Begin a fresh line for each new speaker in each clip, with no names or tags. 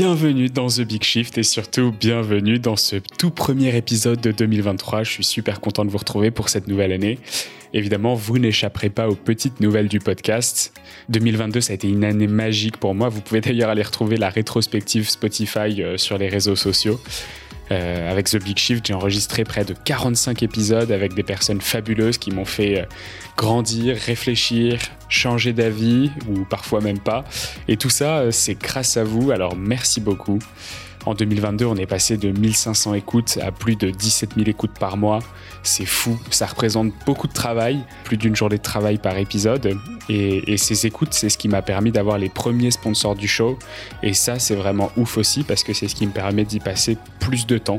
Bienvenue dans The Big Shift et surtout bienvenue dans ce tout premier épisode de 2023. Je suis super content de vous retrouver pour cette nouvelle année. Évidemment, vous n'échapperez pas aux petites nouvelles du podcast. 2022, ça a été une année magique pour moi. Vous pouvez d'ailleurs aller retrouver la rétrospective Spotify euh, sur les réseaux sociaux. Euh, avec The Big Shift, j'ai enregistré près de 45 épisodes avec des personnes fabuleuses qui m'ont fait euh, grandir, réfléchir, changer d'avis ou parfois même pas. Et tout ça, euh, c'est grâce à vous, alors merci beaucoup. En 2022, on est passé de 1500 écoutes à plus de 17 000 écoutes par mois. C'est fou, ça représente beaucoup de travail, plus d'une journée de travail par épisode. Et, ces écoutes, c'est ce qui m'a permis d'avoir les premiers sponsors du show. Et ça, c'est vraiment ouf aussi parce que c'est ce qui me permet d'y passer plus de temps.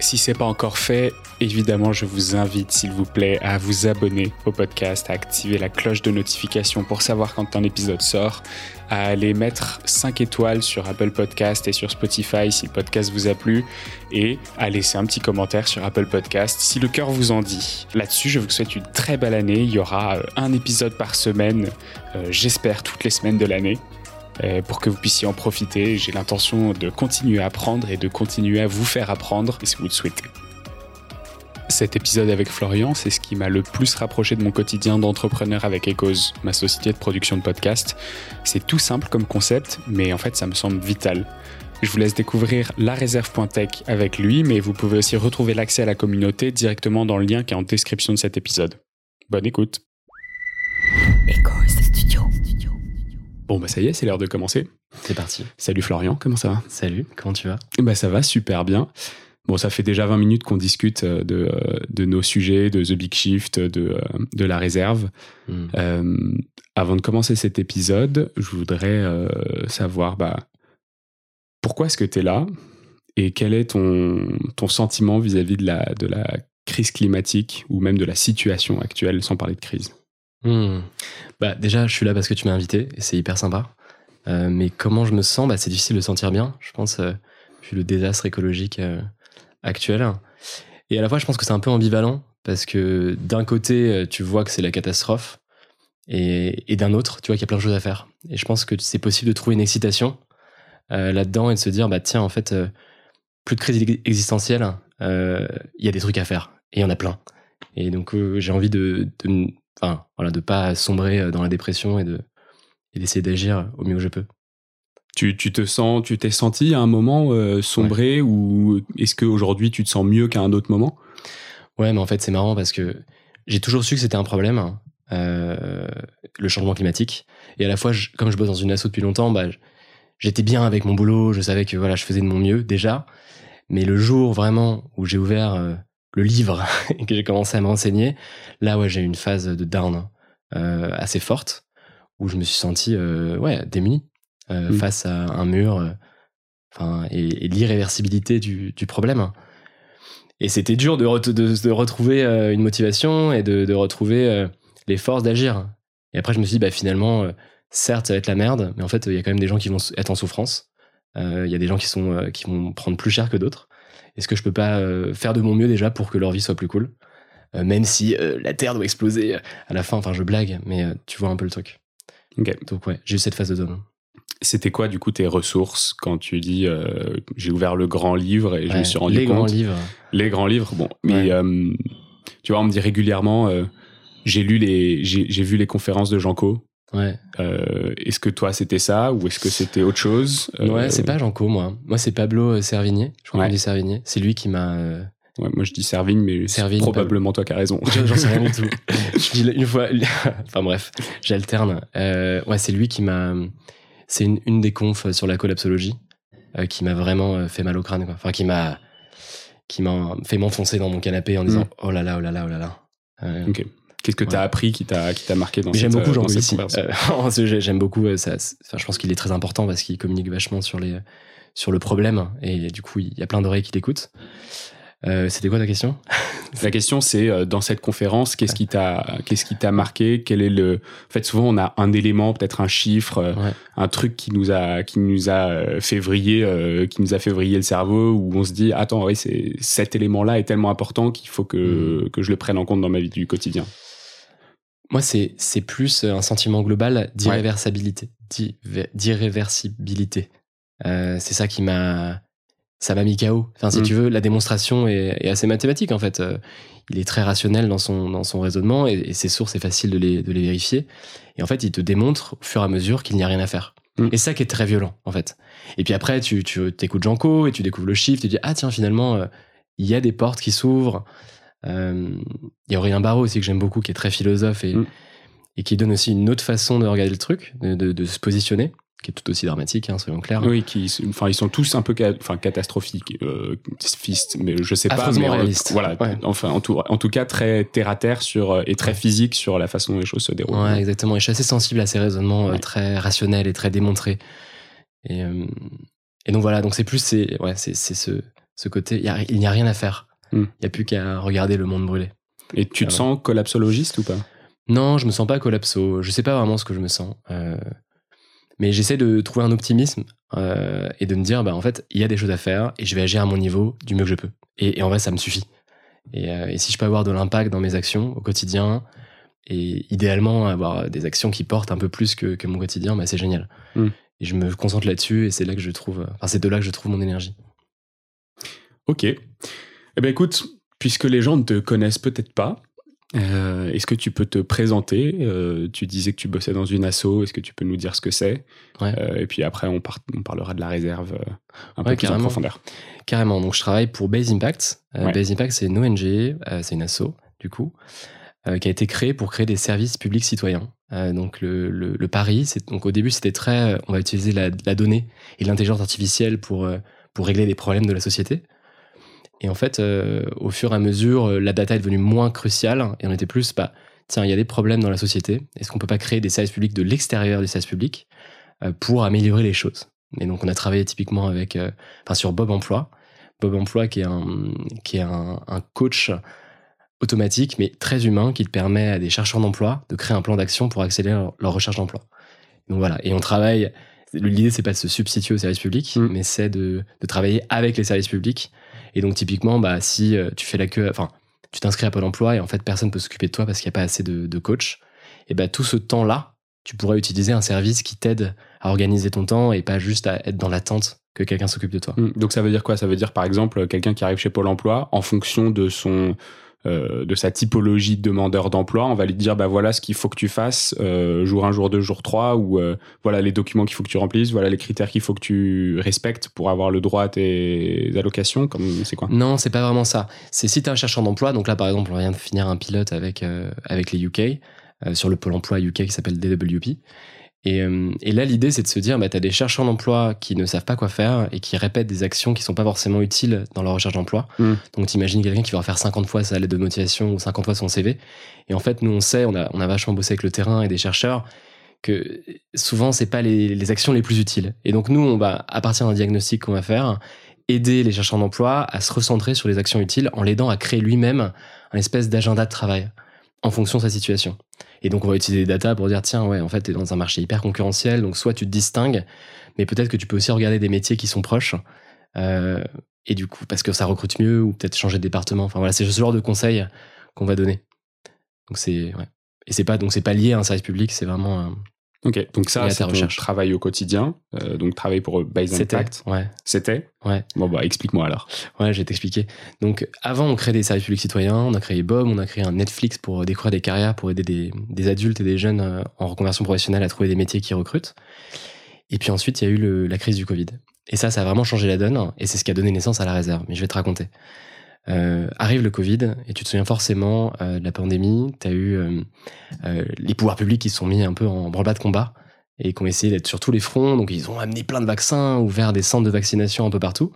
Si c'est pas encore fait, évidemment, je vous invite, s'il vous plaît, à vous abonner au podcast, à activer la cloche de notification pour savoir quand un épisode sort, à aller mettre 5 étoiles sur Apple Podcast et sur Spotify si le podcast vous a plu, et à laisser un petit commentaire sur Apple Podcast si le cœur vous en dit. Là-dessus, je vous souhaite une très belle année. Il y aura euh, un épisode par semaine, euh, j'espère toutes les semaines de l'année euh, pour que vous puissiez en profiter. J'ai l'intention de continuer à apprendre et de continuer à vous faire apprendre si vous le souhaitez. Cet épisode avec Florian, c'est ce qui m'a le plus rapproché de mon quotidien d'entrepreneur avec Ecos, ma société de production de podcasts. C'est tout simple comme concept, mais en fait ça me semble vital. Je vous laisse découvrir la réserve.tech avec lui, mais vous pouvez aussi retrouver l'accès à la communauté directement dans le lien qui est en description de cet épisode. Bonne écoute.
Ecos Studio.
Bon bah ça y est, c'est l'heure de commencer.
C'est parti.
Salut Florian, comment ça va?
Salut, comment tu vas?
Bah ça va super bien. Bon, ça fait déjà 20 minutes qu'on discute euh, de, euh, de, nos sujets, de The Big Shift, de, euh, de la réserve.
Mm.
Euh, avant de commencer cet épisode, je voudrais savoir bah, pourquoi est-ce que tu es là et quel est ton, ton sentiment vis-à-vis de la, de la crise climatique ou même de la situation actuelle, sans parler de crise?
Mm. Bah, déjà, je suis là parce que tu m'as invité et c'est hyper sympa. Euh, mais comment je me sens? Bah, C'est difficile de sentir bien, je pense, vu le désastre écologique euh, actuel. Et à la fois, je pense que c'est un peu ambivalent parce que d'un côté, euh, tu vois que c'est la catastrophe et, d'un autre, tu vois qu'il y a plein de choses à faire. Et je pense que c'est possible de trouver une excitation euh, là-dedans et de se dire, bah tiens, en fait, euh, plus de crise existentielle, il y a des trucs à faire et il y en a plein. Et donc, j'ai envie de, de, enfin, voilà, pas sombrer dans la dépression et de et d'essayer d'agir au mieux que je peux.
Tu, tu te sens, tu t'es senti à un moment euh, sombré ou est-ce qu'aujourd'hui tu te sens mieux qu'à un autre moment?
Ouais, mais en fait, c'est marrant parce que j'ai toujours su que c'était un problème, hein, euh, le changement climatique. Et à la fois, je- comme je bosse dans une asso depuis longtemps, bah, j'étais bien avec mon boulot, je savais que voilà, je faisais de mon mieux déjà. Mais le jour vraiment où j'ai ouvert euh, le livre et que j'ai commencé à me renseigner, là, ouais, j'ai eu une phase de down euh, assez forte où je me suis senti ouais, démuni euh,
Mm.
face à un mur euh, enfin, et, et l'irréversibilité du, du problème. Et c'était dur de, re- de, de retrouver euh, une motivation et de, de retrouver les forces d'agir. Et après, je me suis dit, bah, finalement, certes, ça va être la merde, mais en fait, il y a quand même des gens qui vont être en souffrance. Il y a des gens qui, sont, qui vont prendre plus cher que d'autres. Est-ce que je peux pas faire de mon mieux déjà pour que leur vie soit plus cool? Même si la Terre doit exploser à la fin, enfin, je blague, mais tu vois un peu le truc. Donc, ouais, j'ai eu cette phase de zone.
C'était quoi du coup tes ressources quand tu dis euh, j'ai ouvert le grand livre et je me suis rendu
les
compte?
grands livres.
les grands livres bon mais
Ouais.
euh, tu vois on me dit régulièrement euh, j'ai lu les j'ai vu les conférences de Janko
Ouais.
Est-ce que toi c'était ça ou est-ce que c'était autre chose?
Ouais, c'est pas Janko, moi. Moi, c'est Pablo Servigné. Je crois
Ouais.
qu'on dit Servigné. C'est lui qui m'a.
ouais, moi je dis Servigne mais c'est probablement toi qui as raison
J'en j'en sais rien du tout. Je dis une fois. enfin bref, j'alterne. Euh, ouais, c'est lui qui m'a. C'est une, une des confs sur la collapsologie euh, qui m'a vraiment euh, fait mal au crâne. Quoi. Enfin, qui m'a qui m'a fait m'enfoncer dans mon canapé en disant
Mm.
oh là là, oh là là, oh là là. Euh,
ok qu'est-ce que t'as
Ouais.
appris qui t'a qui t'a marqué dans
J'aime beaucoup
euh,
Jean
dans cette
ici. J'aime beaucoup. euh, ça, c'est- enfin, je pense qu'il est très important parce qu'il communique vachement sur les sur le problème et du coup il y a plein d'oreilles qui l'écoutent. Euh, C'était quoi ta question?
La question c'est euh, dans cette conférence, qu'est-ce qui t'a qu'est-ce qui t'a marqué? Quel est le En fait, souvent on a un élément, peut-être un chiffre, euh,
Ouais.
un truc qui nous a qui nous a fait vriller, euh, qui nous a fait vriller le cerveau, où on se dit attends oui c'est cet élément-là est tellement important qu'il faut que que je le prenne en compte dans ma vie du quotidien.
Moi, c'est c'est plus un sentiment global d'irréversibilité. D'irré- D'irréversibilité. C'est ça qui m'a ça m'a mis KO. Enfin, si
Mm.
tu veux, la démonstration est, est assez mathématique en fait. Euh, il est très rationnel dans son dans son raisonnement et, et ses sources c'est facile de les de les vérifier. Et en fait, il te démontre au fur et à mesure qu'il n'y a rien à faire.
Mm.
Et ça qui est très violent en fait. Et puis après, tu tu t'écoutes Janko et tu découvres le chiffre. Tu dis ah tiens finalement euh, il y a des portes qui s'ouvrent. Euh, Il y a Aurélien Barreau aussi que j'aime beaucoup, qui est très philosophe et,
Mm.
et qui donne aussi une autre façon de regarder le truc, de, de- de se positionner, qui est tout aussi dramatique, hein, soyons clairs.
Oui, qui, enfin, ils sont tous un peu ca- enfin, catastrophiques, euh, mais je sais pas. Mais, euh,
réalistes.
Voilà,
Ouais.
enfin, en tout, en tout cas, très terre à terre sur, euh, et très physique sur la façon dont les choses se déroulent.
Ouais, exactement. Et je suis assez sensible à ces raisonnements euh, très rationnels et très démontrés. Et, euh, et donc voilà, donc c'est plus c'est ouais, c'est c'est ce, ce côté, il y a- il n'y a, rien à faire. Il
Mm.
n'y a plus qu'à regarder le monde brûler.
Et tu te
Ah
sens collapsologiste ou pas?
Non, je me sens pas collapso. Je sais pas vraiment ce que je me sens. Mais j'essaie de trouver un optimisme euh, et de me dire, bah, en fait, il y a des choses à faire et je vais agir à mon niveau du mieux que je peux. Et, et en vrai, ça me suffit. Et, euh, et si je peux avoir de l'impact dans mes actions au quotidien et idéalement avoir des actions qui portent un peu plus que, que mon quotidien, bah, c'est génial.
Mm.
Et je me concentre là-dessus et c'est là que je trouve, enfin, c'est de là que je trouve mon énergie.
Ok. Eh ben écoute, puisque les gens ne te connaissent peut-être pas, euh, est-ce que tu peux te présenter? Euh, Tu disais que tu bossais dans une asso. Est-ce que tu peux nous dire ce que c'est?
Ouais.
Euh, Et puis après, on, par- on parlera de la réserve un peu plus en profondeur.
Carrément. Donc, je travaille pour Base Impact.
Ouais.
Base Impact, c'est une ONG, c'est une asso, du coup, qui a été créée pour créer des services publics citoyens. Donc, le, le, le pari, c'est donc au début, c'était très, on va utiliser la, la donnée et l'intelligence artificielle pour pour régler les problèmes de la société. Et en fait, euh, au fur et à mesure, euh, la data est devenue moins cruciale et on était plus, bah, tiens, il y a des problèmes dans la société. Est-ce qu'on peut pas créer des services publics de l'extérieur du service public euh, pour améliorer les choses? Et donc, on a travaillé typiquement avec, euh, enfin, sur Bob Emploi. Bob Emploi, qui est un, qui est un, un coach automatique, mais très humain, qui permet à des chercheurs d'emploi de créer un plan d'action pour accélérer leur, leur recherche d'emploi. Donc voilà, et on travaille. L'idée, c'est pas de se substituer aux services publics,
Mm.
mais c'est de, de travailler avec les services publics. Et donc, typiquement, bah, si euh, tu fais la queue, enfin, tu t'inscris à Pôle emploi et en fait, personne peut s'occuper de toi parce qu'il n'y a pas assez de, coach, et bah, tout ce temps-là, tu pourrais utiliser un service qui t'aide à organiser ton temps et pas juste à être dans l'attente que quelqu'un s'occupe de toi.
Mm. Donc ça veut dire quoi? Ça veut dire par exemple quelqu'un qui arrive chez Pôle Emploi en fonction de son euh, de sa typologie de demandeur d'emploi, on va lui dire bah voilà ce qu'il faut que tu fasses euh, jour 1, jour 2, jour 3 ou euh, voilà les documents qu'il faut que tu remplisses, voilà les critères qu'il faut que tu respectes pour avoir le droit à tes allocations, comme c'est quoi?
Non, c'est pas vraiment ça. C'est si tu un chercheur d'emploi, donc là par exemple, on vient de finir un pilote avec, avec les UK, sur le pôle emploi UK qui s'appelle DWP. Et, euh, et là, l'idée, c'est de se dire, bah, tu as des chercheurs d'emploi qui ne savent pas quoi faire et qui répètent des actions qui sont pas forcément utiles dans leur recherche d'emploi.
Mm.
Donc, t'imagines quelqu'un qui va refaire 50 fois sa lettre de motivation ou 50 fois son CV. Et en fait, nous, on sait, on a, on a vachement bossé avec le terrain et des chercheurs, que souvent, c'est pas les, les actions les plus utiles. Et donc, nous, on va, à partir d'un diagnostic qu'on va faire, aider les chercheurs d'emploi à se recentrer sur les actions utiles en l'aidant à créer lui-même un espèce d'agenda de travail en fonction de sa situation. Et donc, on va utiliser des data pour dire, tiens, ouais, en fait, tu es dans un marché hyper concurrentiel, donc soit tu te distingues, mais peut-être que tu peux aussi regarder des métiers qui sont proches. Euh, et du coup, parce que ça recrute mieux, ou peut-être changer de département. Enfin voilà, c'est ce genre de conseils qu'on va donner. Donc c'est ouais. Et c'est pas donc c'est pas lié à un service public, c'est vraiment
Ok, donc ça c'est ton travail au quotidien, euh, donc travail pour Base
c'était
Impact.
ouais
C'était
ouais
Bon bah explique-moi alors.
ouais, je vais t'expliquer. Donc avant on crée des services publics citoyens, on a créé Bob, on a créé un Netflix pour découvrir des carrières pour aider des, des adultes et des jeunes euh, en reconversion professionnelle à trouver des métiers qui recrutent. Et puis ensuite, il y a eu le- la crise du Covid. Et ça, ça a vraiment changé la donne. Et c'est ce qui a donné naissance à la réserve. Mais je vais te raconter. Euh, arrive le Covid, et tu te souviens forcément euh, de la pandémie. Tu as eu euh, les pouvoirs publics qui se sont mis un peu en branle-bas de combat et qui ont essayé d'être sur tous les fronts. Donc, ils ont amené plein de vaccins, ouvert des centres de vaccination un peu partout.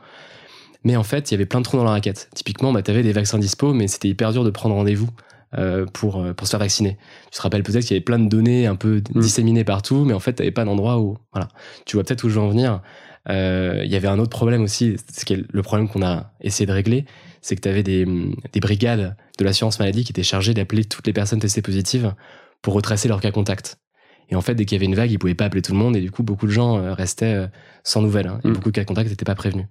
Mais en fait, il y avait plein de trous dans la raquette. Typiquement, bah, tu avais des vaccins dispo, mais c'était hyper dur de prendre rendez-vous pour, pour se faire vacciner. Tu te rappelles peut-être qu'il y avait plein de données un peu
Mm.
disséminées partout, mais en fait, tu n'avais pas d'endroit où. Voilà. Tu vois peut-être où je veux en venir. Il y avait un autre problème aussi, ce qui est le problème qu'on a essayé de régler, c'est que tu avais des, des brigades de l'assurance maladie qui étaient chargées d'appeler toutes les personnes testées positives pour retracer leur cas contact. Et en fait, dès qu'il y avait une vague, ils pouvaient pas appeler tout le monde, et du coup, beaucoup de gens euh, restaient euh, sans nouvelles, hein, et
Mm.
beaucoup de cas contacts n'étaient pas prévenus.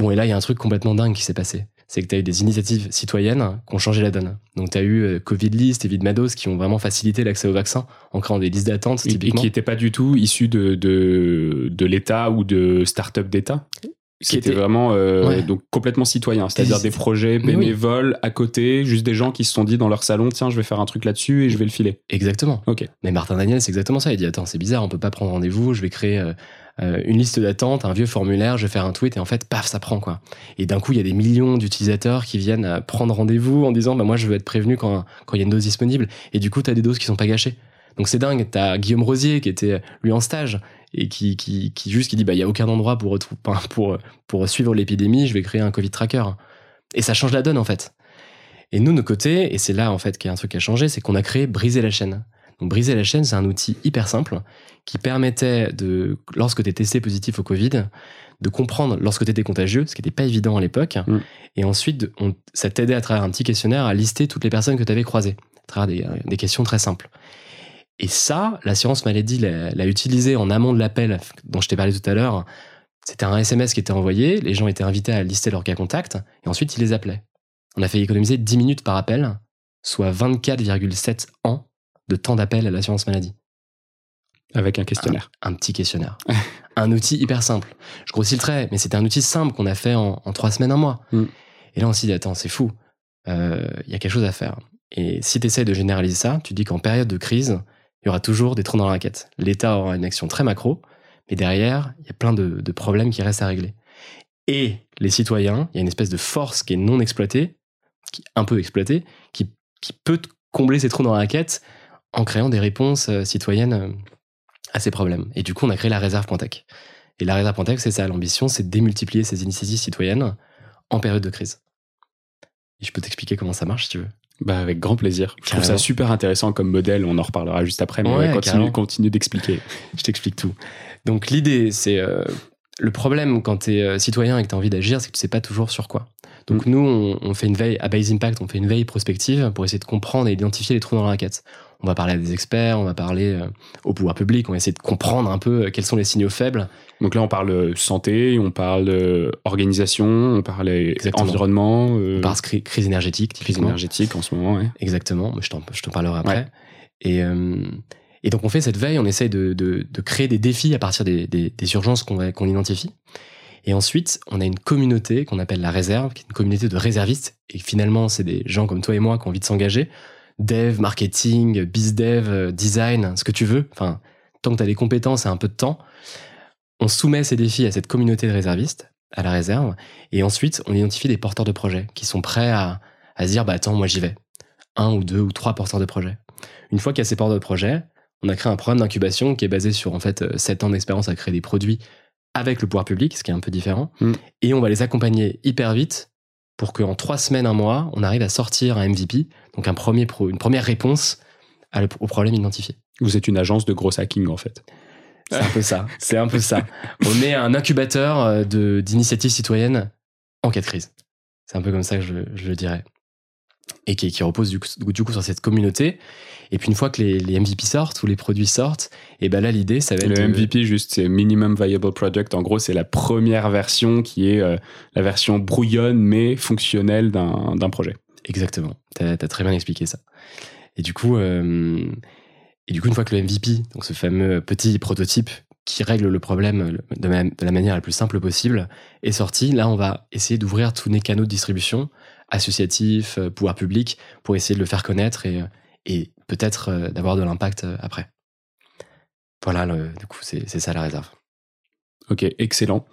Bon, et là, il y a un truc complètement dingue qui s'est passé. c'est que tu as eu des initiatives citoyennes qui ont changé la donne. Donc tu as eu euh, Covid List et Vidmados qui ont vraiment facilité l'accès au vaccin en créant des listes d'attente typiquement.
Et qui n'étaient pas du tout de, de, de l'État ou de start-up d'État? Qui était vraiment euh, donc complètement citoyen, c'est-à-dire des projets bénévoles à côté, juste des gens qui se sont dit dans leur salon tiens je vais faire un truc là-dessus et je vais le filer.
Exactement.
Ok.
Mais Martin Daniel c'est exactement ça. Il dit attends c'est bizarre on peut pas prendre rendez-vous, je vais créer euh, euh, une liste d'attente, un vieux formulaire, je vais faire un tweet et en fait paf ça prend quoi. Et d'un coup il y a des millions d'utilisateurs qui viennent prendre rendez-vous en disant bah moi je veux être prévenu quand quand il y a une dose disponible et du coup tu as des doses qui sont pas gâchées. Donc c'est dingue, t'as Guillaume Rosier qui était lui en stage et qui, qui, qui juste qui dit bah il y a aucun endroit pour pour pour suivre l'épidémie, je vais créer un Covid tracker. Et ça change la donne en fait. Et nous de notre côté, et c'est là en fait qu'il y a un truc qui a changé, c'est qu'on a créé briser la chaîne. Donc briser la chaîne, c'est un outil hyper simple qui permettait de lorsque tu es testé positif au Covid, de comprendre lorsque tu étais contagieux, ce qui n'était pas évident à l'époque, mm. et ensuite on, ça t'aidait à travers un petit questionnaire à lister toutes les personnes que tu avais croisées, à travers des, des questions très simples. Et ça, l'assurance maladie l'a utilisé en amont de l'appel dont je t'ai parlé tout à l'heure. C'était un SMS qui était envoyé, les gens étaient invités à lister leurs cas contacts, et ensuite ils les appelaient. On a fait économiser 10 minutes par appel, soit 24,7 ans de temps d'appel à l'assurance maladie.
Avec un questionnaire.
Un, petit questionnaire. un outil hyper simple. Je grossis le trait, mais c'était un outil simple qu'on a fait en, trois semaines, un mois. Mm. Et là, on s'est dit, attends, c'est fou. Il euh, y a quelque chose à faire. Et si tu essaies de généraliser ça, tu dis qu'en période de crise, il y aura toujours des trous dans la raquette. L'État aura une action très macro, mais derrière, il y a plein de, problèmes qui restent à régler. Et les citoyens, il y a une espèce de force qui est non exploitée, qui est un peu exploitée, qui, peut combler ces trous dans la raquette en créant des réponses euh, citoyennes euh, à ces problèmes. Et du coup, on a créé la réserve Pointec. Et la réserve Pointec, c'est ça, l'ambition, c'est démultiplier ces initiatives citoyennes en période de crise. Et je peux t'expliquer comment ça marche si tu veux.
Bah avec grand plaisir. Je trouve ça super intéressant comme modèle. On en reparlera juste après. Mais continue, continue d'expliquer.
Je t'explique tout. Donc l'idée, c'est euh, le problème quand tu es euh, citoyen et que tu as envie d'agir, c'est que tu sais pas toujours sur quoi. Donc mm. nous, on, fait une veille à Base Impact, on fait une veille prospective pour essayer de comprendre et identifier les trous dans la raquette. On va parler à des experts, on va parler euh, au pouvoir public, on va essayer de comprendre un peu quels sont les signaux faibles.
Donc là, on parle santé, on parle organisation, on parle environnement.
On parle crise énergétique,
Crise énergétique en ce moment, ouais.
Exactement, je t'en, parlerai après. Et, et donc on fait cette veille, on essaye de, de, de créer des défis à partir des, des, des urgences qu'on qu'on identifie. Et ensuite, on a une communauté qu'on appelle la réserve, qui est une communauté de réservistes. Et finalement, c'est des gens comme toi et moi qui ont envie de s'engager. Dev, marketing, bizdev, euh, design, ce que tu veux. Enfin, tant que tu as des compétences et un peu de temps, on soumet ces défis à cette communauté de réservistes, à la réserve. Et ensuite, on identifie des porteurs de projets qui sont prêts à, à se dire, bah attends, moi j'y vais. Un ou deux ou trois porteurs de projets. Une fois qu'il y a ces porteurs de projets, on a créé un programme d'incubation qui est basé sur en fait 7 euh, ans d'expérience à créer des produits avec le pouvoir public, ce qui est un peu différent. Mm. Et on va les accompagner hyper vite pour qu'en 3 semaines, un mois, on arrive à sortir un MVP, donc un premier pro, une première réponse au problème identifié.
Vous êtes une agence de gros hacking en fait.
C'est un peu ça. C'est un peu ça. On est un incubateur euh, d'initiatives citoyennes en cas de crise. C'est un peu comme ça que je, je le dirais et qui, qui repose du coup, du coup, sur cette communauté. Et puis une fois que les, les MVP sortent ou les produits sortent, et ben là l'idée ça va être
le MVP juste c'est minimum viable product. En gros c'est la première version qui est euh, la version brouillonne mais fonctionnelle d'un projet.
Exactement. T'as as très bien expliqué ça. Et du coup euh, et du coup une fois que le MVP donc ce fameux petit prototype qui règle le problème de, de la manière la plus simple possible est sorti, là on va essayer d'ouvrir tous les canaux de distribution associatif, euh, pouvoir public, pour essayer de le faire connaître et, et peut-être euh, d'avoir de l'impact euh, après. Voilà, du coup, c'est ça la réserve.
Ok, excellent.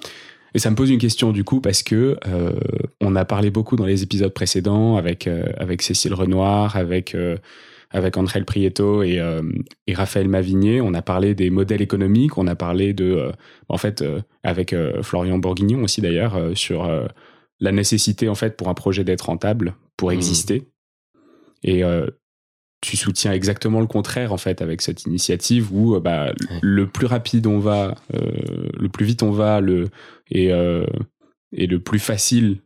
Et ça me pose une question du coup parce que on a parlé beaucoup dans les épisodes précédents avec avec Cécile Renoir, avec avec André Prieto et, et Raphaël Mavigné. On a parlé des modèles économiques, on a parlé de en fait avec Florian Bourguignon aussi d'ailleurs sur la nécessité en fait pour un projet d'être rentable, pour mmh. exister. Et euh, tu soutiens exactement le contraire en fait avec cette initiative où euh, bah, le plus rapide on va, euh, le plus vite on va, le et, et le plus facile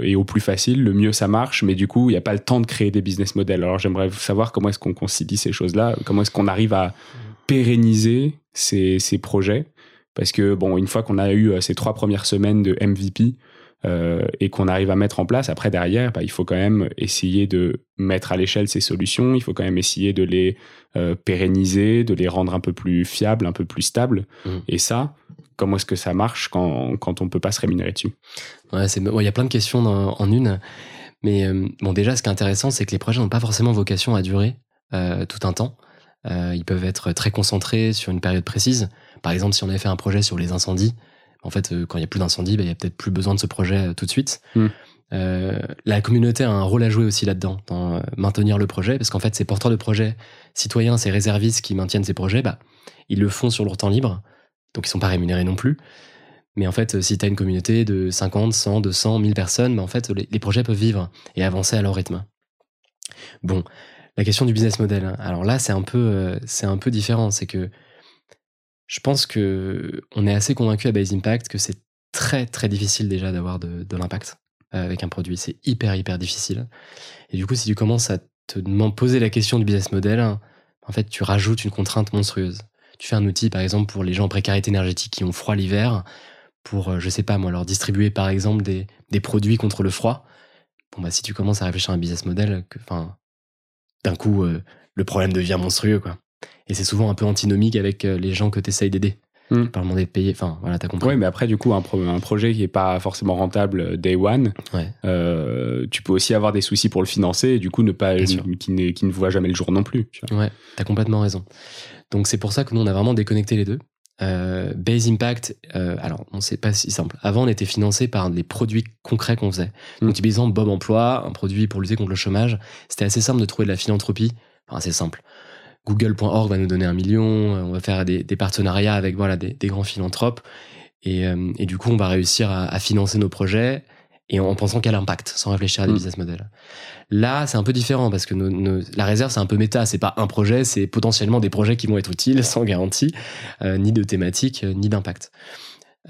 et au plus facile, le mieux ça marche. Mais du coup, il n'y a pas le temps de créer des business models. Alors j'aimerais savoir comment est-ce qu'on concilie ces choses-là, comment est-ce qu'on arrive à pérenniser ces, ces projets? Parce que bon, une fois qu'on a eu ces trois premières semaines de MVP, et qu'on arrive à mettre en place, après derrière, bah, il faut quand même essayer de mettre à l'échelle ces solutions, il faut quand même essayer de les euh, pérenniser, de les rendre un peu plus fiables, un peu plus stables.
Mmh.
Et ça, comment est-ce que ça marche quand, quand on peut pas se rémunérer dessus?
Ouais, il y a plein de questions dans- en une. Mais euh, bon, déjà, ce qui est intéressant, c'est que les projets n'ont pas forcément vocation à durer euh, tout un temps. Euh, ils peuvent être très concentrés sur une période précise. Par exemple, si on avait fait un projet sur les incendies, en fait, euh, quand il y a plus d'incendies, bah, il y a peut-être plus besoin de ce projet euh, tout de suite.
Mm.
Euh, la communauté a un rôle à jouer aussi là-dedans, dans euh, maintenir le projet, parce qu'en fait, ces porteurs de projets citoyens, ces réservistes qui maintiennent ces projets, bah, ils le font sur leur temps libre, donc ils sont pas rémunérés non plus. Mais en fait, si tu as une communauté de 50, 100, 200, 1000 personnes, bah, en fait, les, les projets peuvent vivre et avancer à leur rythme. Bon, la question du business model. hein. Alors là, c'est un peu, c'est un peu différent. C'est que je pense que on est assez convaincu à Base Impact que c'est très très difficile déjà d'avoir de, l'impact euh, avec un produit. C'est hyper hyper difficile. Et du coup, si tu commences à te poser la question du business model, en fait, tu rajoutes une contrainte monstrueuse. Tu fais un outil, par exemple, pour les gens en précarité énergétique qui ont froid l'hiver, pour, euh, je sais pas moi, leur distribuer, par exemple, des, des produits contre le froid. Bon, bah, si tu commences à réfléchir à un business model, que, enfin, d'un coup, euh, le problème devient monstrueux, quoi. Et c'est souvent un peu antinomique avec euh, les gens que tu essayes d'aider.
Mm.
Par demander de payer, enfin, voilà, t'as compris.
Oui, mais après, du coup, un, pro- un projet qui est pas forcément rentable euh, day one,
Ouais.
euh, tu peux aussi avoir des soucis pour le financer et du coup ne pas qui, ne, qui ne voit jamais le jour non plus. tu vois.
Ouais, t'as complètement raison. Donc c'est pour ça que nous on a vraiment déconnecté les deux. Euh, Base Impact, euh, alors on sait pas si simple. Avant on était financé par les produits concrets qu'on faisait. Donc
Mm.
typiquement Bob Emploi, un produit pour lutter contre le chômage. C'était assez simple de trouver de la philanthropie. Enfin assez simple. Google.org va nous donner un million. euh, On va faire des, des partenariats avec voilà des, des grands philanthropes. Et, euh, et du coup on va réussir à, à financer nos projets et en pensant qu'à l'impact, sans réfléchir à des
Mm.
business models. Là, c'est un peu différent parce que nos- nos- la réserve, c'est un peu méta. C'est pas un projet, c'est potentiellement des projets qui vont être utiles, sans garantie, euh, ni de thématique, euh, ni d'impact.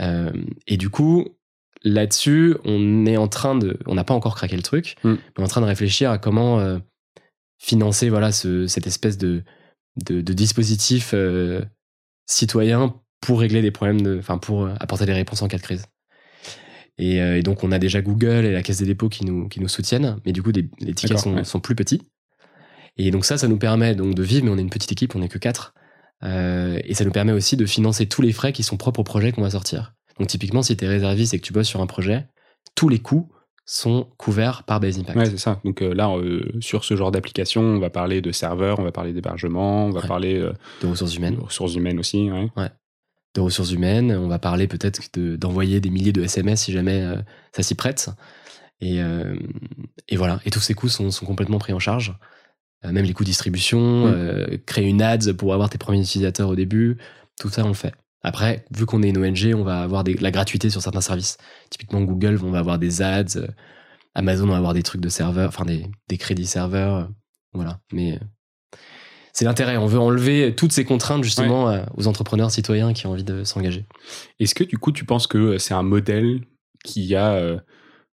Euh, et du coup, là-dessus, on est en train de, on n'a pas encore craqué le truc,
Mm.
mais on est en train de réfléchir à comment financer, voilà, ce- cette espèce de, de, de dispositif euh, citoyen pour régler des problèmes, de, enfin pour euh, apporter des réponses en cas de crise. Et, euh, et donc, on a déjà Google et la Caisse des dépôts qui nous, qui nous soutiennent, mais du coup, des- les tickets sont,
ouais.
sont plus petits. Et donc, ça, ça nous permet donc de vivre, mais on est une petite équipe, on n'est que quatre. Euh, et ça nous permet aussi de financer tous les frais qui sont propres au projet qu'on va sortir. Donc, typiquement, si tu es réserviste et que tu bosses sur un projet, tous les coûts sont couverts par Base Impact.
Ouais, c'est ça. Donc euh, là, euh, sur ce genre d'application, on va parler de serveurs, on va parler d'hébergement, on va
Ouais.
parler euh,
de ressources humaines.
de ressources humaines aussi. ouais.
de ressources humaines. On va parler peut-être de- d'envoyer des milliers de SMS si jamais ça s'y prête. Et, et voilà. Et tous ces coûts sont, sont complètement pris en charge. Même les coûts de distribution,
Mm.
créer une ads pour avoir tes premiers utilisateurs au début, tout ça on le fait. Après, vu qu'on est une ONG, on va avoir des- la gratuité sur certains services. Typiquement Google, on va avoir des ads. euh, Amazon, on va avoir des trucs de serveurs, enfin des, des crédits serveurs. euh, voilà. Mais euh, c'est l'intérêt. On veut enlever toutes ces contraintes justement aux entrepreneurs citoyens qui ont envie de s'engager.
Est-ce que du coup, tu penses que c'est un modèle qui a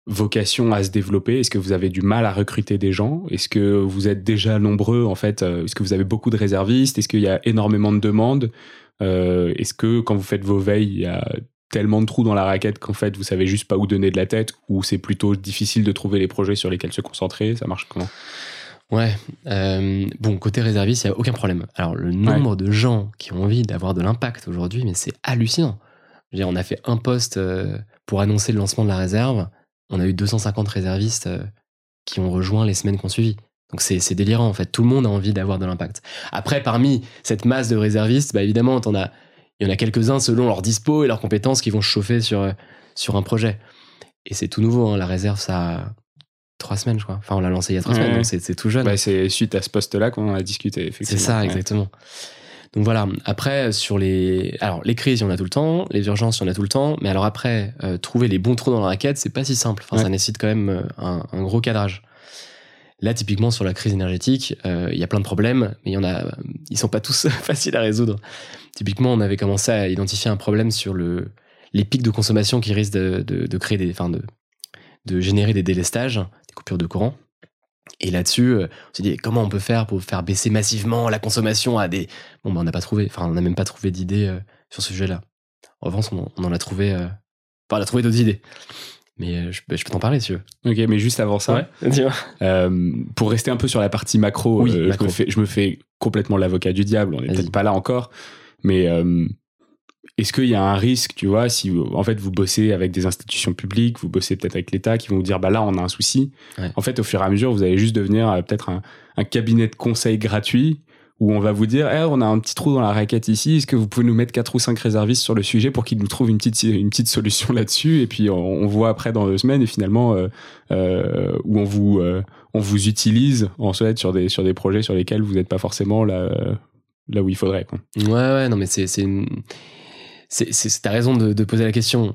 vocation à se développer? Est-ce que vous avez du mal à recruter des gens? Est-ce que vous êtes déjà nombreux en fait Est-ce que vous avez beaucoup de réservistes? Est-ce qu'il y a énormément de demandes? Euh, Est-ce que quand vous faites vos veilles, il y a tellement de trous dans la raquette qu'en fait vous savez juste pas où donner de la tête ou c'est plutôt difficile de trouver les projets sur lesquels se concentrer? Ça marche comment?
Ouais. euh, bon, côté réserviste, il n'y a aucun problème. Alors, le nombre de gens qui ont envie d'avoir de l'impact aujourd'hui, mais c'est hallucinant. Je veux dire, on a fait un post euh, pour annoncer le lancement de la réserve. On a eu 250 réservistes qui ont rejoint les semaines qu'on suivi. Donc, c'est c'est délirant, en fait. Tout le monde a envie d'avoir de l'impact. Après, parmi cette masse de réservistes, bah, évidemment, as- il y en a quelques-uns selon leur dispo et leurs compétences qui vont se chauffer sur, euh, sur un projet. Et c'est tout nouveau, hein, la réserve, ça a trois semaines, je crois. Enfin, on l'a lancé il y a trois
Ouais,
semaines,
ouais.
donc c'est c'est tout jeune.
Bah, C'est suite à ce poste-là qu'on a discuté.
C'est
effectivement.
ça,
Ouais.
exactement. Donc voilà. Après, sur les, alors les crises, il y en a tout le temps, les urgences, il y en a tout le temps. Mais alors après, euh, trouver les bons trous dans la raquette, c'est pas si simple. Enfin, ça nécessite quand même euh, un, un gros cadrage. Là, typiquement sur la crise énergétique, euh, il y a plein de problèmes, mais il y en a, sont pas tous faciles à résoudre. Typiquement, on avait commencé à identifier un problème sur le, les pics de consommation qui risquent de, créer des, enfin de, générer des délestages, des coupures de courant. Et là-dessus, euh, on s'est dit comment on peut faire pour faire baisser massivement la consommation à des. Bon, bah, on n'a pas trouvé, enfin, on n'a même pas trouvé d'idée euh, sur ce sujet-là. En revanche, on, en a trouvé, enfin, on a trouvé d'autres idées. Mais je, bah, je peux t'en parler si tu veux.
Ok, mais juste avant ça,
dis-moi.
euh, pour rester un peu sur la partie macro,
Oui,
euh,
macro.
Je, me fais, je me fais complètement l'avocat du diable. On n'est peut-être pas là encore, mais euh, est-ce qu'il y a un risque, tu vois, si vous- en fait vous bossez avec des institutions publiques, vous bossez peut-être avec l'État, qui vont vous dire bah là on a un souci.
Ouais.
En fait, au fur et à mesure, vous allez juste devenir euh, peut-être un, un cabinet de conseil gratuit où on va vous dire, Eh, on a un petit trou dans la raquette ici, est-ce que vous pouvez nous mettre quatre ou cinq réservistes sur le sujet pour qu'ils nous trouvent une petite, une petite solution là-dessus Et puis on, on voit après dans deux semaines et finalement euh, euh, où on vous, euh, on vous utilise en fait sur des, sur des projets sur lesquels vous n'êtes pas forcément là, là où il faudrait. Quoi.
Ouais, ouais, non, mais c'est. T'as raison de, de poser la question.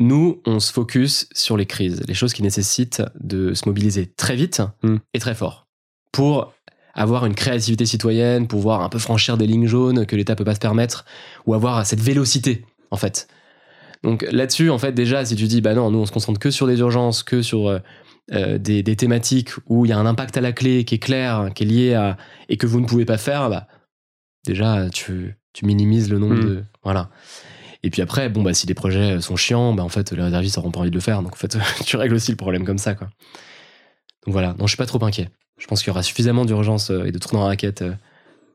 Nous, on se focus sur les crises, les choses qui nécessitent de se mobiliser très vite
Mm.
et très fort pour avoir une créativité citoyenne, pouvoir un peu franchir des lignes jaunes que l'État peut pas se permettre, ou avoir cette vélocité, en fait. Donc là-dessus, en fait, déjà, si tu dis, bah non, nous, on se concentre que sur des urgences, que sur euh, euh, des, des thématiques où il y a un impact à la clé qui est clair, qui est lié à. et que vous ne pouvez pas faire, bah, déjà, tu, tu minimises le nombre
Mm.
de. Voilà. Et puis après, bon, bah, si les projets sont chiants, bah, en fait, les réservistes n'auront pas envie de le faire. Donc, en fait, tu règles aussi le problème comme ça, quoi. Donc voilà. Non, je suis pas trop inquiet. Je pense qu'il y aura suffisamment d'urgence euh, et de trous dans la raquette. euh,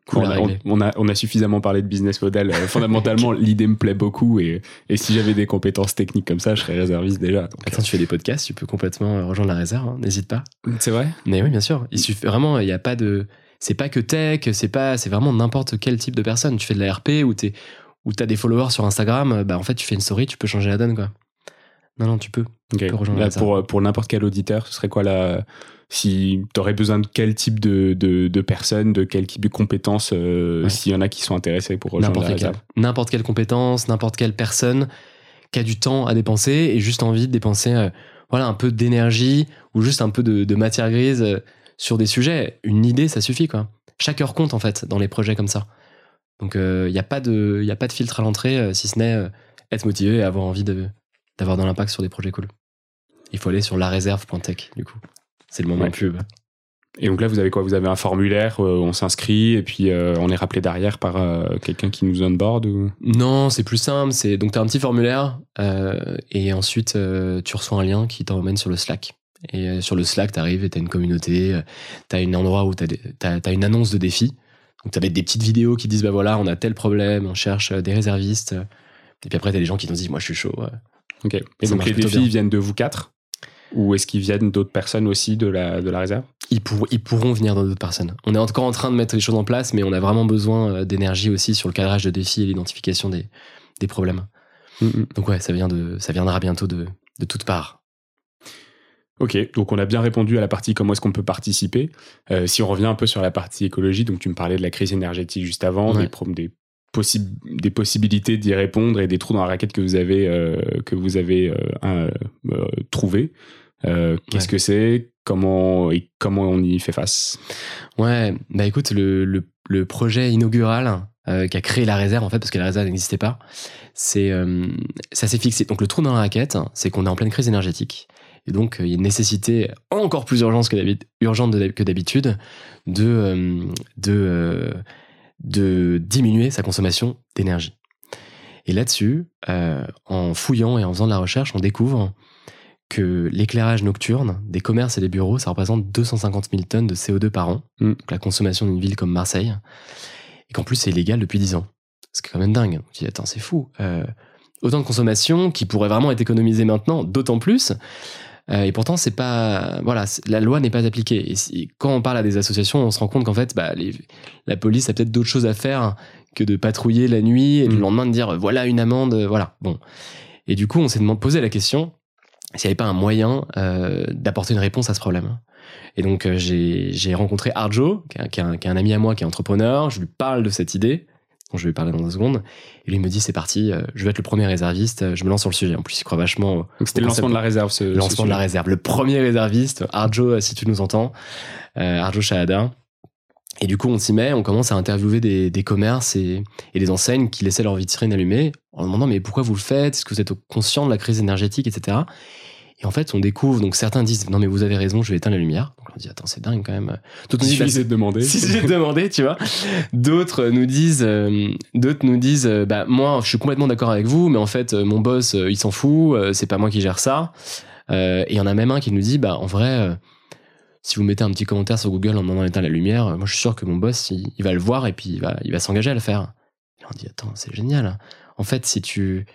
cool
on,
à
a,
régler.
on, a, on a suffisamment parlé de business model. Euh, fondamentalement, l'idée me plaît beaucoup et, et si j'avais des compétences techniques comme ça, je serais réserviste déjà. Donc,
Attends, tu fais des podcasts, tu peux complètement euh, rejoindre la réserve, hein, n'hésite pas.
euh, c'est vrai?
Mais oui, bien sûr. Il suffit vraiment, il n'y a pas de. C'est pas que tech, c'est pas, c'est vraiment n'importe quel type de personne. Tu fais de la RP ou t'es, ou t'as des followers sur Instagram, bah en fait tu fais une story, tu peux changer la donne quoi. Non non, tu peux.
Là,
la
pour, pour n'importe quel auditeur, ce serait quoi la. Si tu aurais besoin de quel type de, de, de personnes, de quel type de compétences, euh,
Ouais.
s'il y en a qui sont intéressés pour rejoindre
N'importe
la
quelle, n'importe quelle compétence, n'importe quelle personne qui a du temps à dépenser et juste envie de dépenser, euh, voilà, un peu d'énergie ou juste un peu de, de matière grise euh, sur des sujets. Une idée, ça suffit quoi. Chaque heure compte en fait dans les projets comme ça. Donc il n'y a pas de, y a pas de filtre à l'entrée euh, si ce n'est euh, être motivé et avoir envie de, d'avoir de l'impact sur des projets cool. Il faut aller sur lareserve.tech du coup. C'est le moment
Ouais.
pub.
Et donc là, vous avez quoi? Vous avez un formulaire, euh, on s'inscrit et puis euh, on est rappelé derrière par euh, quelqu'un qui nous onboard ou...
Non, c'est plus simple. C'est donc t'as un petit formulaire euh, et ensuite tu reçois un lien qui t'emmène sur le Slack. Et sur le Slack, t'arrives et t'as une communauté, euh, t'as un endroit où t'as t'as une annonce de défi. Donc t'as des petites vidéos qui disent bah voilà, on a tel problème, on cherche des réservistes. Et puis après t'as des gens qui nous disent moi je suis chaud.
Ok. Et
Ça
donc les défis
bien.
viennent de vous quatre Ou est-ce qu'ils viennent d'autres personnes aussi de la, de la réserve?
Ils, pour- ils pourront venir d'autres personnes. On est encore en train de mettre les choses en place, mais on a vraiment besoin euh, d'énergie aussi sur le cadrage de défis et l'identification des, des problèmes.
Mhm.
Donc ouais, ça vient de, ça viendra bientôt de, de toutes parts.
Ok, donc on a bien répondu à la partie comment est-ce qu'on peut participer. Euh, si on revient un peu sur la partie écologie, donc tu me parlais de la crise énergétique juste avant,
Ouais.
des, des, des possibilités d'y répondre et des trous dans la raquette que vous avez, euh, que vous avez euh, euh, trouvé. Euh, Qu'est-ce
Ouais.
que c'est? Comment et comment on y fait face?
Ouais, bah écoute, le, le, le projet inaugural euh, qui a créé la réserve, en fait, parce que la réserve n'existait pas, c'est euh, ça s'est fixé. Donc le trou dans la raquette, c'est qu'on est en pleine crise énergétique. Et donc, il y a une nécessité encore plus urgente que de- d'habitude de, de, de diminuer sa consommation d'énergie. Et là-dessus, euh, en fouillant et en faisant de la recherche, on découvre que l'éclairage nocturne des commerces et des bureaux, ça représente 250 000 tonnes de CO2 par an,
Mm.
donc la consommation d'une ville comme Marseille, et qu'en plus c'est illégal depuis 10 ans. C'est quand même dingue. On dit, attends, c'est fou. Euh, autant de consommation qui pourrait vraiment être économisée maintenant, d'autant plus. Euh, et pourtant, c'est pas, voilà, la loi n'est pas appliquée. Et quand on parle à des associations, on se rend compte qu'en fait, bah, les- la police a peut-être d'autres choses à faire que de patrouiller la nuit et le
Mm.
lendemain de dire voilà une amende, euh, voilà. Bon. Et du coup, on s'est demandé- posé la question s'il n'y avait pas un moyen euh, d'apporter une réponse à ce problème. Et donc, euh, j'ai rencontré Arjo, est un, qui est un ami à moi qui est entrepreneur. Je lui parle de cette idée. Dont je vais parler dans deux secondes. Et lui il me dit c'est parti, euh, je vais être le premier réserviste, euh, je me lance sur le sujet. En plus, il croit vachement
Donc c'était le lancement de la réserve. Ce,
le lancement de la réserve. Le premier réserviste, Arjo, euh, si tu nous entends, Arjo Shahada. Et du coup, on s'y met, on commence à interviewer des, des commerces et, et des enseignes qui laissaient leur vitrine allumée en demandant mais pourquoi vous le faites? Est-ce que vous êtes conscient de la crise énergétique, etc. Et en fait, on découvre, donc certains disent, non mais vous avez raison, je vais éteindre la lumière. Donc on dit, attends, c'est dingue quand même.
D'autres nous disent, de demander.
Si j'ai demandé, tu vois. D'autres nous disent, euh, d'autres nous disent, euh, bah moi, je suis complètement d'accord avec vous, mais en fait, euh, mon boss, il s'en fout, c'est pas moi qui gère ça. et il y en a même un qui nous dit, bah en vrai, si vous mettez un petit commentaire sur Google en demandant d'éteindre la lumière, moi je suis sûr que mon boss, il, va le voir et puis il va, il va s'engager à le faire. Et on dit, attends, c'est génial. En fait, si tu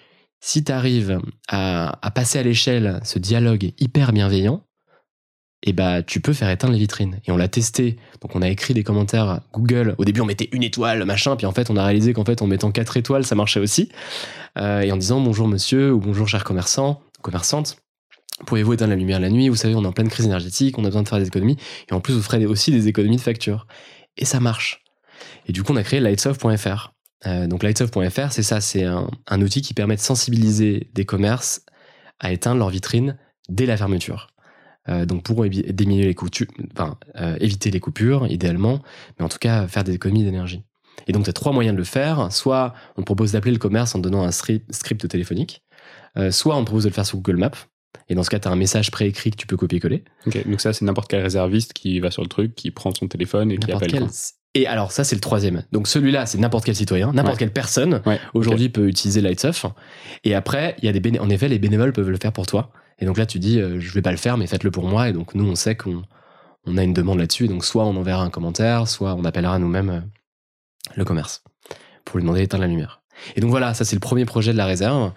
si tu arrives à, passer à l'échelle ce dialogue hyper bienveillant, et eh bah, tu peux faire éteindre les vitrines. Et on l'a testé. Donc, on a écrit des commentaires Google. Au début, on mettait une étoile, machin. Puis en fait, on a réalisé qu'en fait, en mettant quatre étoiles, ça marchait aussi. Euh, et en disant bonjour monsieur ou bonjour cher commerçant, commerçante. Pouvez-vous éteindre la lumière la nuit? Vous savez, on est en pleine crise énergétique, on a besoin de faire des économies. Et en plus, vous ferez aussi des économies de facture. Et ça marche. Et du coup, on a créé lightsoft.fr. Euh, donc lightsoft.fr, c'est ça, c'est un, outil qui permet de sensibiliser des commerces à éteindre leur vitrine dès la fermeture. Euh, donc pour diminuer les enfin, euh, éviter les coupures idéalement, mais en tout cas faire des économies d'énergie. Et donc tu as trois moyens de le faire. Soit on propose d'appeler le commerce en donnant un script, téléphonique, soit on propose de le faire sur Google Maps. Et dans ce cas, tu as un message préécrit que tu peux copier-coller.
Ok, donc ça, c'est n'importe quel réserviste qui va sur le truc, qui prend son téléphone et qui appelle.
Et alors ça c'est le troisième. Donc celui-là c'est n'importe quel citoyen, n'importe quelle personne aujourd'hui peut utiliser Lightsoft. Et après il y a des en effet les bénévoles peuvent le faire pour toi. Et donc là tu dis euh, je vais pas le faire mais faites-le pour moi. Et donc nous on sait qu'on on a une demande là-dessus. Donc soit on enverra un commentaire, soit on appellera nous-mêmes euh, le commerce pour lui demander d'éteindre la lumière. Et donc voilà ça c'est le premier projet de la réserve.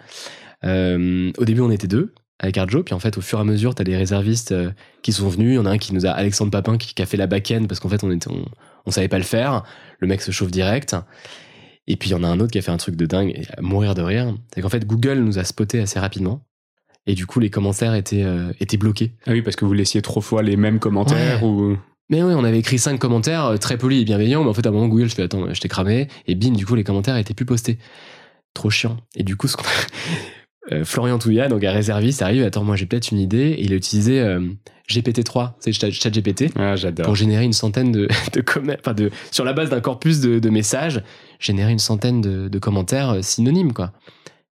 Euh, au début on était deux avec Arjo. Puis en fait, au fur et à mesure, tu as des réservistes qui sont venus. Il y en a un qui nous a, Alexandre Papin, qui, a fait la back-end parce qu'en fait, on était, on savait pas le faire. Le mec se chauffe direct. Et puis il y en a un autre qui a fait un truc de dingue, et à mourir de rire. C'est qu'en fait, Google nous a spoté assez rapidement. Et du coup, les commentaires étaient, euh, étaient bloqués.
Ah oui, parce que vous laissiez trop fois les mêmes commentaires ou?
Mais oui, on avait écrit cinq commentaires euh, très polis et bienveillants, mais en fait, à un moment, Google, je fais attends, je t'ai cramé. Et bim, du coup, les commentaires étaient plus postés. Trop chiant. Et du coup, ce euh, Florian Touya, donc un réserviste, arrive, attends, moi j'ai peut-être une idée, et il a utilisé euh, GPT-3, c'est ChatGPT,
ah,
pour générer une centaine de, de, enfin de sur la base d'un corpus de, de, messages, générer une centaine de, de commentaires euh, synonymes, quoi.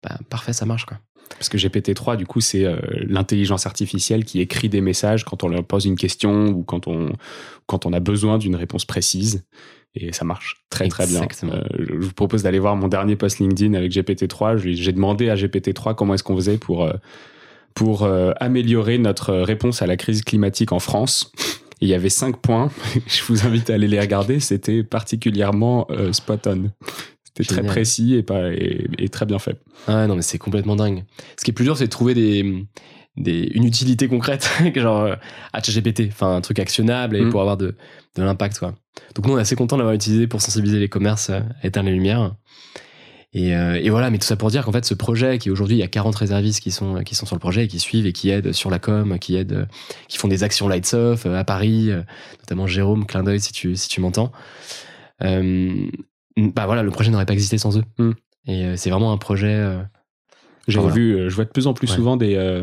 Bah, parfait, ça marche, quoi.
Parce que GPT-3, du coup, c'est l'intelligence artificielle qui écrit des messages quand on leur pose une question ou quand on, quand on a besoin d'une réponse précise et ça marche très très bien. Euh, je vous propose d'aller voir mon dernier post LinkedIn avec GPT-3. J'ai demandé à GPT-3 comment est-ce qu'on faisait pour, euh, pour euh, améliorer notre réponse à la crise climatique en France. il y avait cinq points. je vous invite à aller les regarder. C'était particulièrement spot on. C'était très précis et, pas, et, très bien fait.
Ah non, mais c'est complètement dingue. Ce qui est plus dur, c'est de trouver des, des, une utilité concrète, genre à ChatGPT, enfin un truc actionnable et mm. pour avoir de, de l'impact. Quoi. Donc nous, on est assez content d'avoir utilisé pour sensibiliser les commerces à éteindre les lumières. Et, euh, et, voilà, mais tout ça pour dire qu'en fait, ce projet, qui aujourd'hui, il y a 40 réservistes qui sont, qui sont sur le projet et qui suivent et qui aident sur la com, qui aident, qui font des actions Lights Off euh, à Paris, euh, notamment Jérôme, clin d'œil si tu, si tu m'entends. Euh, bah voilà, le projet n'aurait pas existé sans eux. Mm. Et c'est vraiment un projet.
J'ai vu, je vois de plus en plus souvent des,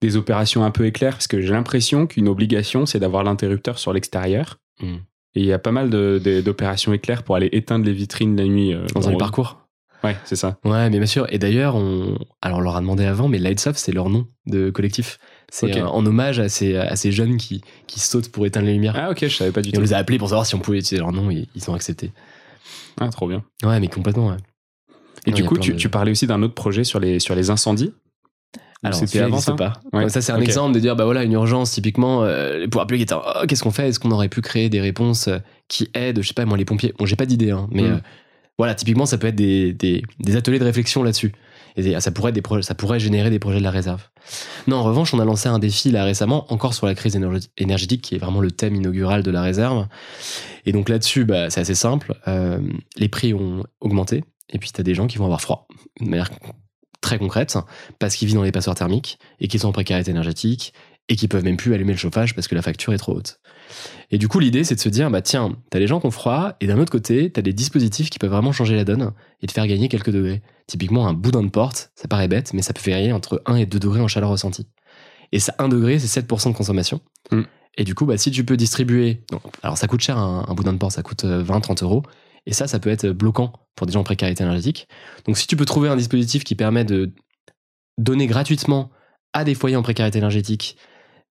des opérations un peu éclairs parce que j'ai l'impression qu'une obligation, c'est d'avoir l'interrupteur sur l'extérieur. Mm. Et il y a pas mal d'opérations éclair pour aller éteindre les vitrines la nuit.
Euh, dans, un parcours
Ouais, c'est ça.
Ouais, mais bien sûr. Et d'ailleurs, on... Alors, on leur a demandé avant, mais Lights Off, c'est leur nom de collectif. C'est en hommage à ces, à ces jeunes qui, qui sautent pour éteindre les lumières.
Ah, ok, je savais pas du tout.
On les a appelés pour savoir si on pouvait utiliser leur nom et ils ont accepté.
Ah, trop bien.
Ouais, mais complètement, ouais.
Et du coup, tu, tu, parlais aussi d'un autre projet sur les, sur les incendies.
Alors, c'était avant ça pas. ça, c'est un exemple de dire, bah voilà, une urgence, typiquement, euh, les pouvoirs publics étaient, oh, qu'est-ce qu'on fait? Est-ce qu'on aurait pu créer des réponses euh, qui aident, je sais pas, moi, les pompiers? Bon, j'ai pas d'idée, hein, mais mm. euh, voilà, typiquement, ça peut être des, des, des ateliers de réflexion là-dessus. Et ça pourrait, des ça pourrait générer des projets de la réserve. Non, en revanche, on a lancé un défi là récemment, encore sur la crise énergétique, qui est vraiment le thème inaugural de la réserve. Et donc là-dessus, bah, c'est assez simple. Euh, les prix ont augmenté. Et puis, tu as des gens qui vont avoir froid, de manière très concrète, parce qu'ils vivent dans les passoires thermiques et qu'ils sont en précarité énergétique et qu'ils peuvent même plus allumer le chauffage parce que la facture est trop haute. Et du coup, l'idée, c'est de se dire, bah tiens, t'as les gens qui ont froid, et d'un autre côté, t'as des dispositifs qui peuvent vraiment changer la donne et te faire gagner quelques degrés. Typiquement, un boudin de porte, ça paraît bête, mais ça peut varier entre 1 et 2 degrés en chaleur ressentie. Et ça, 1 degré, c'est 7% de consommation. Mm. Et du coup, bah, si tu peux distribuer, alors ça coûte cher un, un boudin de porte, ça coûte 20-30 euh, euros, et ça, ça peut être bloquant pour des gens en précarité énergétique. Donc si tu peux trouver un dispositif qui permet de donner gratuitement à des foyers en précarité énergétique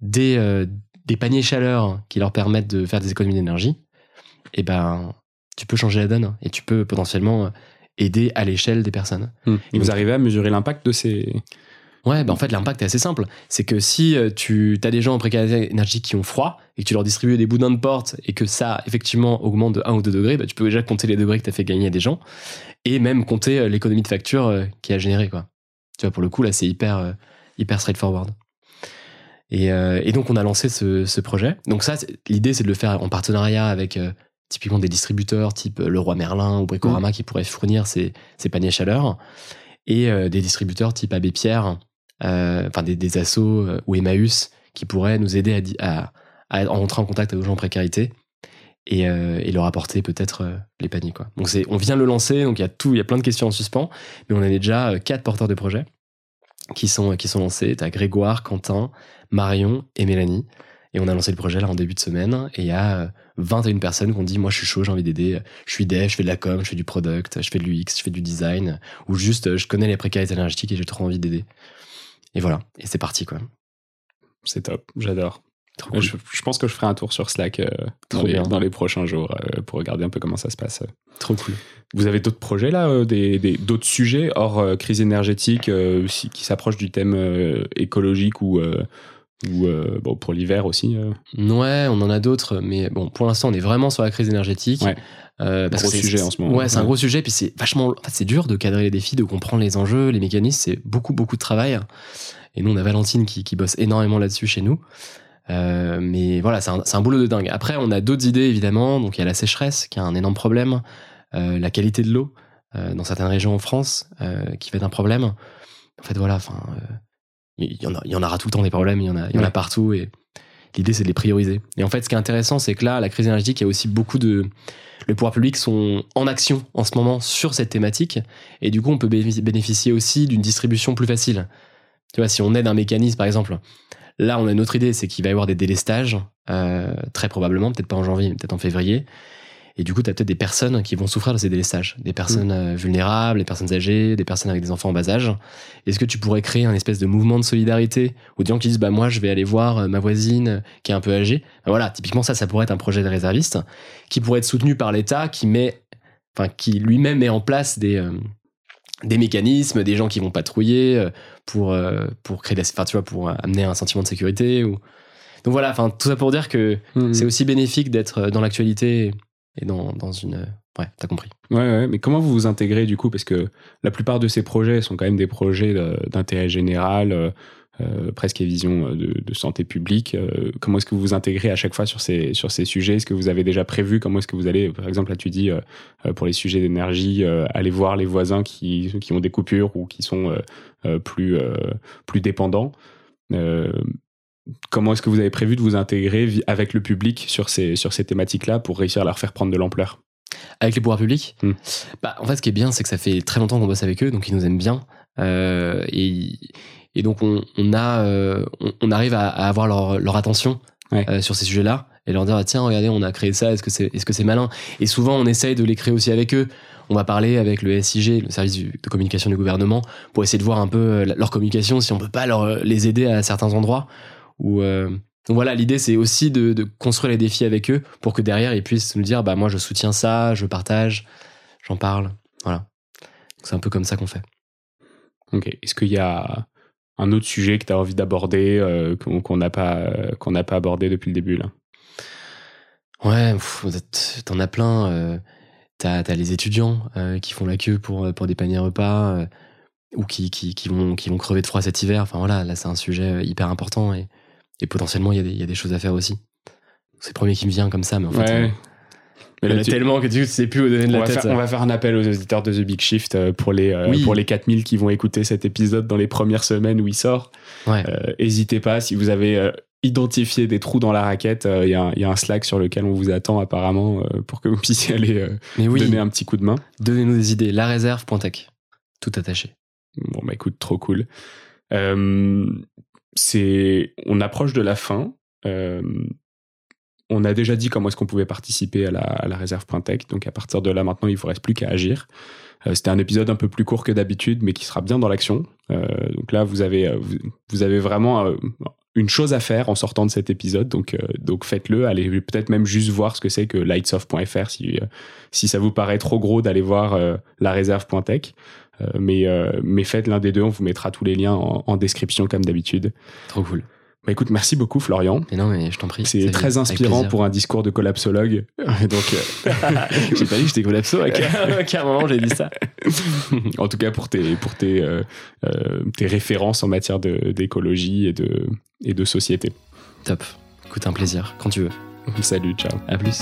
des, euh, des paniers chaleur qui leur permettent de faire des économies d'énergie, et eh ben, tu peux changer la donne et tu peux potentiellement aider à l'échelle des personnes.
Hmm. Et vous arrivez à mesurer l'impact de ces...
Ouais, bah en fait, l'impact est assez simple. C'est que si euh, tu as des gens en précarité énergétique qui ont froid et que tu leur distribues des boudins de porte et que ça, effectivement, augmente de 1 ou 2 degrés, bah, tu peux déjà compter les degrés que tu as fait gagner à des gens et même compter euh, l'économie de facture euh, qui a généré, quoi. Tu vois, pour le coup, là, c'est hyper, hyper straightforward. Et, et, donc, on a lancé ce, ce projet. Donc, ça, l'idée, c'est de le faire en partenariat avec typiquement des distributeurs type Leroy Merlin ou Bricorama mmh. qui pourraient fournir ces, ces paniers chaleur et des distributeurs type Abbé Pierre enfin des, des assos euh, ou Emmaüs qui pourraient nous aider à, à, à entrer en contact avec les gens en précarité et, euh, et leur apporter peut-être les paniers quoi. Donc on vient de le lancer, donc il y a tout, il y a plein de questions en suspens, mais on a déjà quatre porteurs de projets qui sont qui sont lancés. T'as Grégoire, Quentin, Marion et Mélanie. Et on a lancé le projet là en début de semaine. Et il y a 21 personnes qui ont dit Moi, je suis chaud, j'ai envie d'aider. Je suis dev, je fais de la com, je fais du product, je fais de l'UX, je fais du design. Ou juste, je connais les précarités énergétiques et j'ai trop envie d'aider. Et voilà, et c'est parti quoi.
C'est top, j'adore. Je, pense que je ferai un tour sur Slack euh, dans, les, prochains jours euh, pour regarder un peu comment ça se passe.
Trop cool.
Vous avez d'autres projets là, euh, des, d'autres sujets hors crise énergétique qui s'approchent du thème écologique ou, ou bon, pour l'hiver aussi
Ouais, on en a d'autres, mais bon, pour l'instant on est vraiment sur la crise énergétique.
Ouais. Euh, gros sujet en ce moment.
Ouais, c'est un gros sujet. Puis c'est vachement. En fait, c'est dur de cadrer les défis, de comprendre les enjeux, les mécanismes. C'est beaucoup, beaucoup de travail. Et nous, on a Valentine qui, qui bosse énormément là-dessus chez nous. Euh, mais voilà, c'est un, un, boulot de dingue. Après, on a d'autres idées évidemment. Donc, il y a la sécheresse qui est un énorme problème, euh, la qualité de l'eau euh, dans certaines régions en France euh, qui être un problème. En fait, voilà. Enfin, euh, il y en a, il y en aura tout le temps des problèmes. Il y en a, il y en a partout. Et l'idée, c'est de les prioriser. Et en fait, ce qui est intéressant, c'est que là, la crise énergétique, il y a aussi beaucoup de les pouvoirs publics sont en action en ce moment sur cette thématique. Et du coup, on peut bénéficier aussi d'une distribution plus facile. Tu vois, si on aide un mécanisme, par exemple, là, on a une autre idée, c'est qu'il va y avoir des délestages, euh, très probablement, peut-être pas en janvier, mais peut-être en février. Et du coup, tu as peut-être des personnes qui vont souffrir de ces délestages. Des personnes mm. euh, vulnérables, des personnes âgées, des personnes avec des enfants en bas âge. Est-ce que tu pourrais créer un espèce de mouvement de solidarité ou des gens qui disent, bah, moi, je vais aller voir euh, ma voisine euh, qui est un peu âgée. Bah, voilà, typiquement, ça, ça pourrait être un projet de réserviste qui pourrait être soutenu par l'État qui met, enfin, qui lui-même met en place des, des mécanismes, des gens qui vont patrouiller pour, pour créer enfin, tu vois, pour amener un sentiment de sécurité ou, donc voilà, enfin, tout ça pour dire que mm. c'est aussi bénéfique d'être dans l'actualité et dans, dans une. Ouais, t'as compris.
Ouais, ouais, mais comment vous vous intégrez du coup? Parce que la plupart de ces projets sont quand même des projets d'intérêt général, euh, euh, presque à vision euh, de, santé publique. Comment est-ce que vous vous intégrez à chaque fois sur ces, sur ces sujets? Est-ce que vous avez déjà prévu Comment est-ce que vous allez, par exemple, là tu dis, pour les sujets d'énergie, aller voir les voisins qui, qui ont des coupures ou qui sont plus, plus dépendants? Comment est-ce que vous avez prévu de vous intégrer avec le public sur ces, sur ces thématiques-là pour réussir à leur faire prendre de l'ampleur?
Avec les pouvoirs publics? Hmm. bah, En fait, ce qui est bien, c'est que ça fait très longtemps qu'on bosse avec eux, donc ils nous aiment bien. Euh, et, et, donc, on, on a, euh, on, arrive à, avoir leur, leur attention euh, sur ces sujets-là et leur dire tiens, regardez, on a créé ça, est-ce que c'est est -ce c'est malin? Et souvent, on essaye de les créer aussi avec eux. On va parler avec le SIG, le service de communication du gouvernement, pour essayer de voir un peu leur communication, si on peut pas leur, les aider à certains endroits euh, donc voilà, l'idée c'est aussi de, construire les défis avec eux pour que derrière ils puissent nous dire bah moi je soutiens ça, je partage, j'en parle. Voilà. C'est un peu comme ça qu'on fait.
Ok. Est-ce qu'il y a un autre sujet que tu as envie d'aborder euh, qu'on n'a pas qu'on n'a pas abordé depuis le début là?
Ouais, t'en as plein. Euh, t'as as les étudiants qui font la queue pour pour des paniers repas ou qui, qui, qui vont qui vont crever de froid cet hiver. Enfin voilà, là c'est un sujet hyper important et et potentiellement, il y, y, a des choses à faire aussi. C'est le premier qui me vient comme ça, mais en fait. Euh, il y en a tellement que tu sais plus où donner de la tête.
on va faire un appel aux auditeurs de The Big Shift euh, pour les, euh, pour les 4000 qui vont écouter cet épisode dans les premières semaines où il sort. N'hésitez pas, si vous avez identifié des trous dans la raquette, il y, y, a un Slack sur lequel on vous attend apparemment pour que vous puissiez aller donner un petit coup de main.
Donnez-nous des idées. La réserve.tech. Tout attaché.
Bon, bah écoute, trop cool. On approche de la fin. Euh, on a déjà dit comment est-ce qu'on pouvait participer à la, à réserve. Donc à partir de là, maintenant, il vous reste plus qu'à agir. Euh, c'était un épisode un peu plus court que d'habitude, mais qui sera bien dans l'action. Euh, donc là, vous avez, vraiment une chose à faire en sortant de cet épisode. Donc, faites-le. Allez peut-être même juste voir ce que c'est que lightsoft.fr si, si ça vous paraît trop gros d'aller voir la réserve.tech. mais, mais faites l'un des deux. On vous mettra tous les liens en, en description comme d'habitude.
Trop cool.
Bah écoute, merci beaucoup Florian.
Mais non, mais je t'en prie.
C'est très inspirant pour un discours de collapsologue. Donc,
euh, j'ai pas dit que j'étais collapso. Moment, j'ai dit ça.
en tout cas, pour tes pour tes euh, euh, tes références en matière d'écologie et de et de société.
Top. Écoute, un plaisir quand tu veux.
Salut, ciao.
À plus.